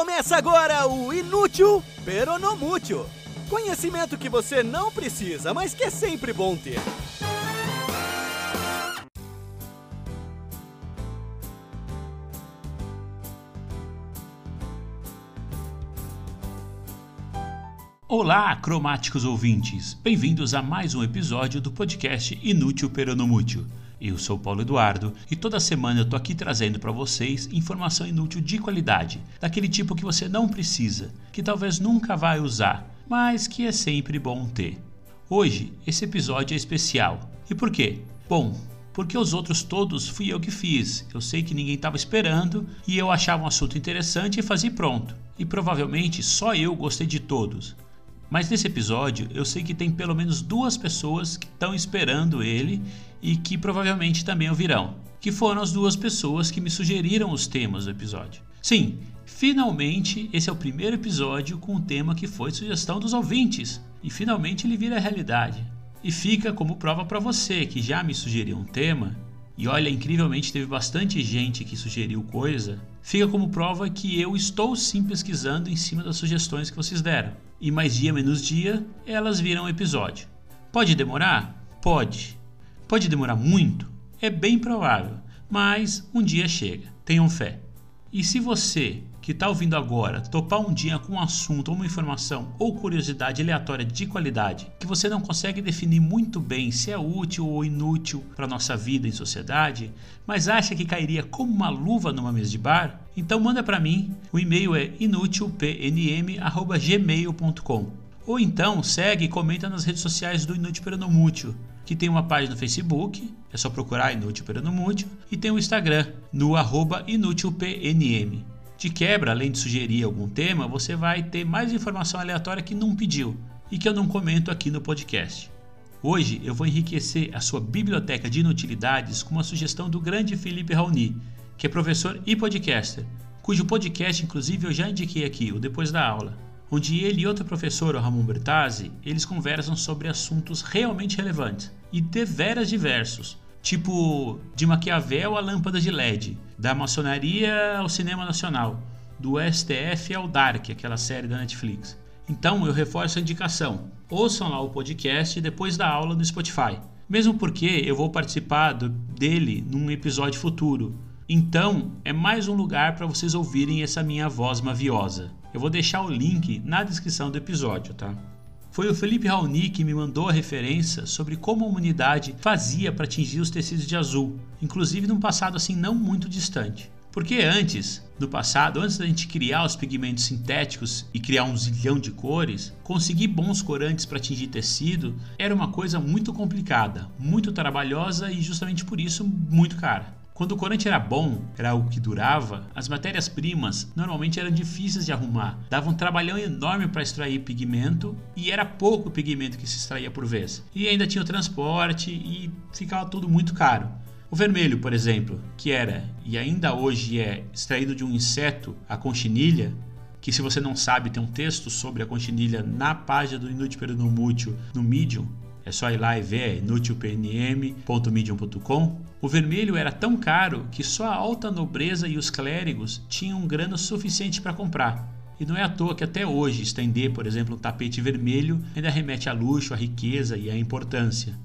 Começa agora o Inútil Peronomútil. Conhecimento que você não precisa, mas que é sempre bom ter. Olá, cromáticos ouvintes! Bem-vindos a mais um episódio do podcast Inútil Peronomútil. Eu sou Paulo Eduardo e toda semana eu tô aqui trazendo para vocês informação inútil de qualidade, daquele tipo que você não precisa, que talvez nunca vai usar, mas que é sempre bom ter. Hoje, esse episódio é especial. E por quê? Bom, porque os outros todos fui eu que fiz. Eu sei que ninguém estava esperando e eu achava um assunto interessante e fazia pronto. E provavelmente só eu gostei de todos. Mas nesse episódio eu sei que tem pelo menos duas pessoas que estão esperando ele e que provavelmente também ouvirão, que foram as duas pessoas que me sugeriram os temas do episódio. Sim, finalmente esse é o primeiro episódio com um tema que foi sugestão dos ouvintes e finalmente ele vira realidade. E fica como prova para você que já me sugeriu um tema e olha, incrivelmente teve bastante gente que sugeriu coisa, fica como prova que eu estou sim pesquisando em cima das sugestões que vocês deram. E mais dia menos dia, elas viram episódio. Pode demorar? Pode. Pode demorar muito? É bem provável, mas um dia chega. Tenham fé. E se você que está ouvindo agora topar um dia com um assunto, uma informação ou curiosidade aleatória de qualidade que você não consegue definir muito bem se é útil ou inútil para nossa vida em sociedade, mas acha que cairia como uma luva numa mesa de bar, então manda para mim. O e-mail é inutilpnm@gmail.com. Ou então segue e comenta nas redes sociais do Inútil Peronomútil, que tem uma página no Facebook, é só procurar Inútil Peronomútil, e tem o Instagram, no arroba inútilpnm. De quebra, além de sugerir algum tema, você vai ter mais informação aleatória que não pediu e que eu não comento aqui no podcast. Hoje eu vou enriquecer a sua biblioteca de inutilidades com uma sugestão do grande Felipe Raoni, que é professor e podcaster, cujo podcast inclusive eu já indiquei aqui, o Depois da Aula, onde ele e outro professor, o Ramon Bertazzi, eles conversam sobre assuntos realmente relevantes e deveras diversos, tipo de Maquiavel a lâmpada de LED, da maçonaria ao cinema nacional, do STF ao Dark, aquela série da Netflix. Então eu reforço a indicação. Ouçam lá o podcast depois da aula no Spotify. Mesmo porque eu vou participar do, dele num episódio futuro. Então é mais um lugar para vocês ouvirem essa minha voz maviosa. Eu vou deixar o link na descrição do episódio, tá? Foi o Felipe Raoni que me mandou a referência sobre como a humanidade fazia para atingir os tecidos de azul, inclusive num passado assim não muito distante. Porque antes, no passado, antes da gente criar os pigmentos sintéticos e criar um zilhão de cores, conseguir bons corantes para atingir tecido era uma coisa muito complicada, muito trabalhosa e justamente por isso muito cara. Quando o corante era bom, era algo que durava, as matérias-primas normalmente eram difíceis de arrumar, davam um trabalhão enorme para extrair pigmento e era pouco pigmento que se extraía por vez. E ainda tinha o transporte e ficava tudo muito caro. O vermelho, por exemplo, que era e ainda hoje é extraído de um inseto, a conchinilha, que se você não sabe tem um texto sobre a conchinilha na página do Inútil Peronomútil no Medium, é só ir lá e ver, é inutilpnm.medium.com. O vermelho era tão caro que só a alta nobreza e os clérigos tinham grana suficiente para comprar. E não é à toa que até hoje estender, por exemplo, um tapete vermelho ainda remete a luxo, a riqueza e à importância.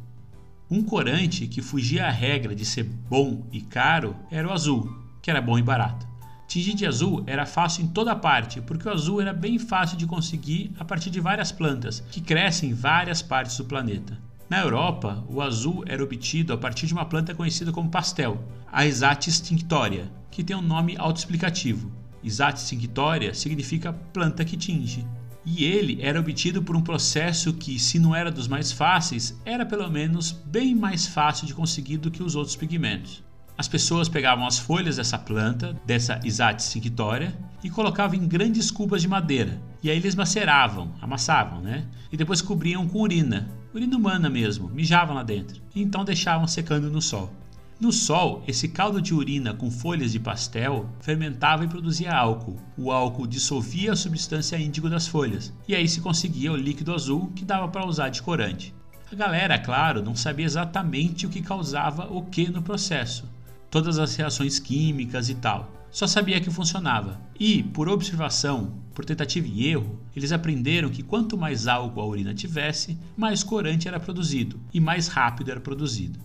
Um corante que fugia à regra de ser bom e caro era o azul, que era bom e barato. Tingir de azul era fácil em toda parte, porque o azul era bem fácil de conseguir a partir de várias plantas que crescem em várias partes do planeta. Na Europa, o azul era obtido a partir de uma planta conhecida como pastel, a Isatis tinctoria, que tem um nome autoexplicativo. Isatis tinctoria significa planta que tinge. E ele era obtido por um processo que, se não era dos mais fáceis, era pelo menos bem mais fácil de conseguir do que os outros pigmentos. As pessoas pegavam as folhas dessa planta, dessa Isatis cinctoria, e colocavam em grandes cubas de madeira. E aí eles maceravam, amassavam, né? E depois cobriam com urina, urina humana mesmo, mijavam lá dentro. E então deixavam secando no sol. No sol, esse caldo de urina com folhas de pastel fermentava e produzia álcool. O álcool dissolvia a substância índigo das folhas, e aí se conseguia o líquido azul que dava para usar de corante. A galera, claro, não sabia exatamente o que causava o que no processo, todas as reações químicas e tal. só sabia que funcionava. E, por observação, por tentativa e erro, eles aprenderam que quanto mais álcool a urina tivesse, mais corante era produzido e mais rápido era produzido.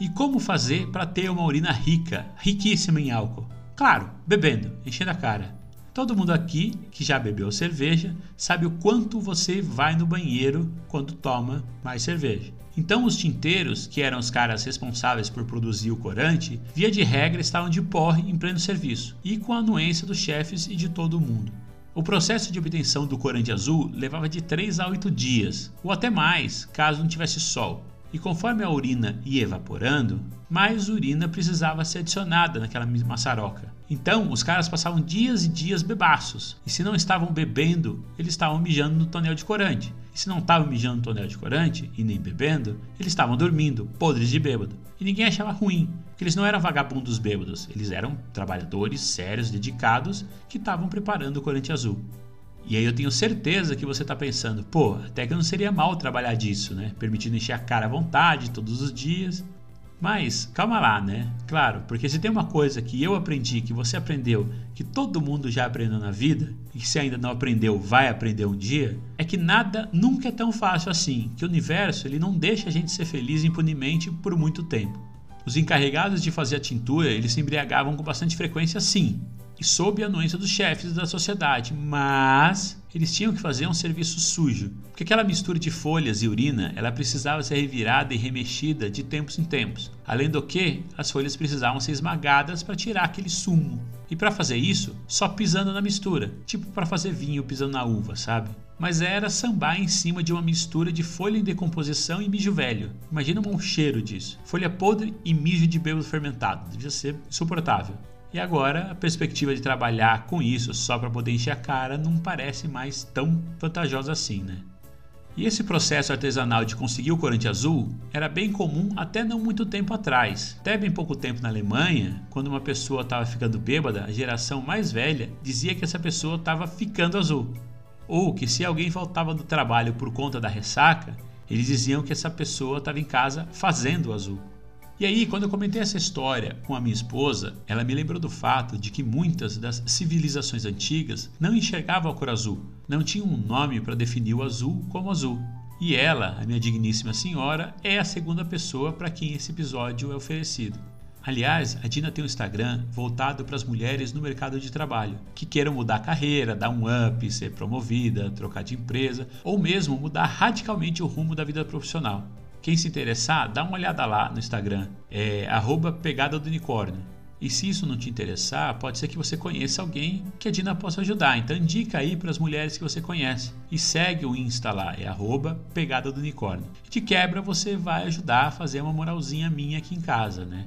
E como fazer para ter uma urina rica, riquíssima em álcool? Claro, bebendo, enchendo a cara. Todo mundo aqui que já bebeu cerveja sabe o quanto você vai no banheiro quando toma mais cerveja. Então os tinteiros, que eram os caras responsáveis por produzir o corante, via de regra estavam de porre em pleno serviço e com a anuência dos chefes e de todo mundo. O processo de obtenção do corante azul levava de 3 a 8 dias, ou até mais, caso não tivesse sol. E conforme a urina ia evaporando, mais urina precisava ser adicionada naquela maçaroca. Então, os caras passavam dias e dias bebaços. E se não estavam bebendo, eles estavam mijando no tonel de corante. E se não estavam mijando no tonel de corante e nem bebendo, eles estavam dormindo, podres de bêbado. E ninguém achava ruim, porque eles não eram vagabundos bêbados, eles eram trabalhadores sérios, dedicados, que estavam preparando o corante azul. E aí eu tenho certeza que você está pensando, pô, até que não seria mal trabalhar disso, né? Permitindo encher a cara à vontade todos os dias. Mas calma lá, né? Claro, porque se tem uma coisa que eu aprendi, que você aprendeu, que todo mundo já aprendeu na vida, e que se ainda não aprendeu, vai aprender um dia, é que nada nunca é tão fácil assim, que o universo ele não deixa a gente ser feliz impunemente por muito tempo. Os encarregados de fazer a tintura, eles se embriagavam com bastante frequência sim, e sob a anuência dos chefes da sociedade, mas eles tinham que fazer um serviço sujo, porque aquela mistura de folhas e urina, ela precisava ser revirada e remexida de tempos em tempos. Além do que, as folhas precisavam ser esmagadas para tirar aquele sumo. E para fazer isso, só pisando na mistura, tipo para fazer vinho pisando na uva, sabe? Mas era sambar em cima de uma mistura de folha em decomposição e mijo velho. Imagina um cheiro disso. Folha podre e mijo de bêbado fermentado. Devia ser insuportável. E agora a perspectiva de trabalhar com isso só para poder encher a cara não parece mais tão vantajosa assim, né? E esse processo artesanal de conseguir o corante azul era bem comum até não muito tempo atrás. Até bem pouco tempo na Alemanha, quando uma pessoa estava ficando bêbada, a geração mais velha dizia que essa pessoa estava ficando azul. Ou que se alguém faltava do trabalho por conta da ressaca, eles diziam que essa pessoa estava em casa fazendo azul. E aí, quando eu comentei essa história com a minha esposa, ela me lembrou do fato de que muitas das civilizações antigas não enxergavam a cor azul, não tinham um nome para definir o azul como azul. E ela, a minha digníssima senhora, é a segunda pessoa para quem esse episódio é oferecido. Aliás, a Dina tem um Instagram voltado para as mulheres no mercado de trabalho, que queiram mudar a carreira, dar um up, ser promovida, trocar de empresa, ou mesmo mudar radicalmente o rumo da vida profissional. Quem se interessar, dá uma olhada lá no Instagram, é pegada do unicórnio. E se isso não te interessar, pode ser que você conheça alguém que a Dina possa ajudar. Então indica aí para as mulheres que você conhece. E segue o Insta lá, é arroba pegada do unicórnio. De quebra você vai ajudar a fazer uma moralzinha minha aqui em casa, né?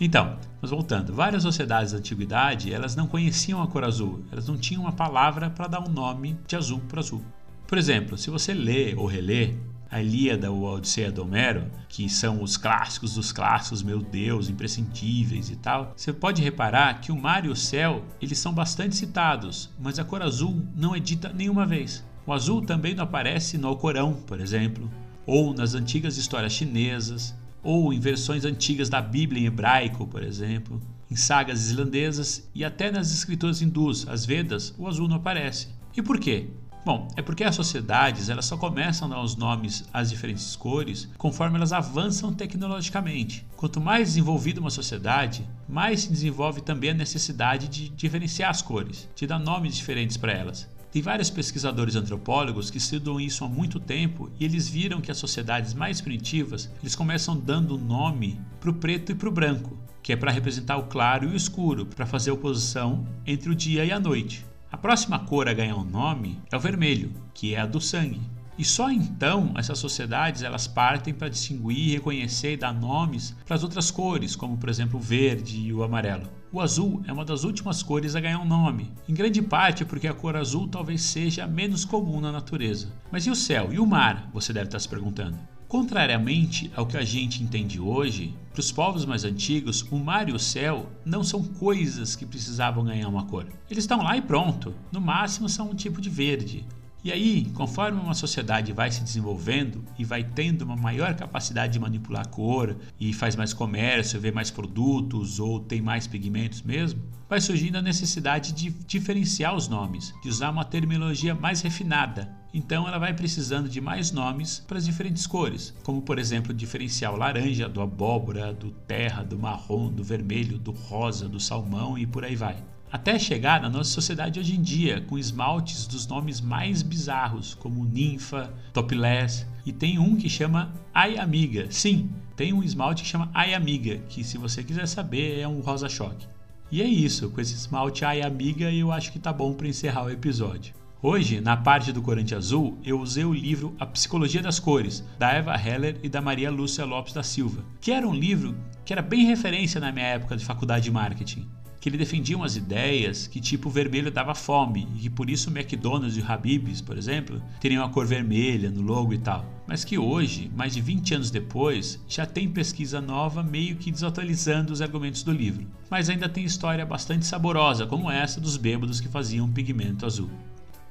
Então, mas voltando, várias sociedades da antiguidade, elas não conheciam a cor azul, elas não tinham uma palavra para dar um nome de azul para azul. Por exemplo, se você lê ou relê a Ilíada ou a Odisseia do Homero, que são os clássicos dos clássicos, meu Deus, imprescindíveis e tal, você pode reparar que o mar e o céu, eles são bastante citados, mas a cor azul não é dita nenhuma vez. O azul também não aparece no Alcorão, por exemplo, ou nas antigas histórias chinesas, ou em versões antigas da Bíblia em hebraico, por exemplo, em sagas islandesas e até nas escrituras hindus, as Vedas, o azul não aparece. E por quê? Bom, é porque as sociedades elas só começam a dar os nomes às diferentes cores conforme elas avançam tecnologicamente. Quanto mais desenvolvida uma sociedade, mais se desenvolve também a necessidade de diferenciar as cores, de dar nomes diferentes para elas. Tem vários pesquisadores antropólogos que estudam isso há muito tempo e eles viram que as sociedades mais primitivas eles começam dando nome para o preto e para o branco, que é para representar o claro e o escuro, para fazer oposição entre o dia e a noite. A próxima cor a ganhar um nome é o vermelho, que é a do sangue. E só então essas sociedades elas partem para distinguir, reconhecer e dar nomes para as outras cores, como por exemplo o verde e o amarelo. O azul é uma das últimas cores a ganhar um nome, em grande parte porque a cor azul talvez seja a menos comum na natureza. Mas e o céu e o mar? Você deve estar se perguntando. Contrariamente ao que a gente entende hoje, para os povos mais antigos, o mar e o céu não são coisas que precisavam ganhar uma cor. Eles estão lá e pronto. No máximo são um tipo de verde. E aí, conforme uma sociedade vai se desenvolvendo e vai tendo uma maior capacidade de manipular a cor e faz mais comércio, vê mais produtos ou tem mais pigmentos mesmo, vai surgindo a necessidade de diferenciar os nomes, de usar uma terminologia mais refinada. Então ela vai precisando de mais nomes para as diferentes cores, como por exemplo o laranja do abóbora, do terra, do marrom, do vermelho, do rosa, do salmão e por aí vai até chegar na nossa sociedade hoje em dia, com esmaltes dos nomes mais bizarros, como ninfa, topless, e tem um que chama Ai Amiga. Sim, tem um esmalte que chama Ai Amiga, que se você quiser saber é um rosa choque. E é isso, com esse esmalte Ai Amiga eu acho que tá bom para encerrar o episódio. Hoje, na parte do corante azul, eu usei o livro A Psicologia das Cores, da Eva Heller e da Maria Lúcia Lopes da Silva, que era um livro que era bem referência na minha época de faculdade de marketing que ele defendia umas ideias que tipo vermelho dava fome e que por isso McDonald's e Habib's, por exemplo, teriam a cor vermelha no logo e tal. Mas que hoje, mais de 20 anos depois, já tem pesquisa nova meio que desatualizando os argumentos do livro. Mas ainda tem história bastante saborosa, como essa dos bêbados que faziam pigmento azul.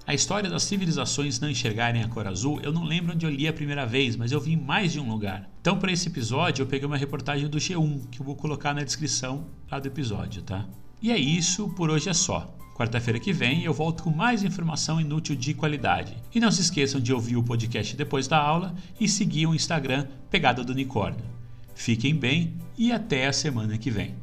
A história das civilizações não enxergarem a cor azul, eu não lembro onde eu li a primeira vez, mas eu vi em mais de um lugar. Então, para esse episódio, eu peguei uma reportagem do G1, que eu vou colocar na descrição lá do episódio, tá? E é isso, por hoje é só. Quarta-feira que vem eu volto com mais informação inútil de qualidade. E não se esqueçam de ouvir o podcast depois da aula e seguir o Instagram Pegada do Unicórnio. Fiquem bem e até a semana que vem.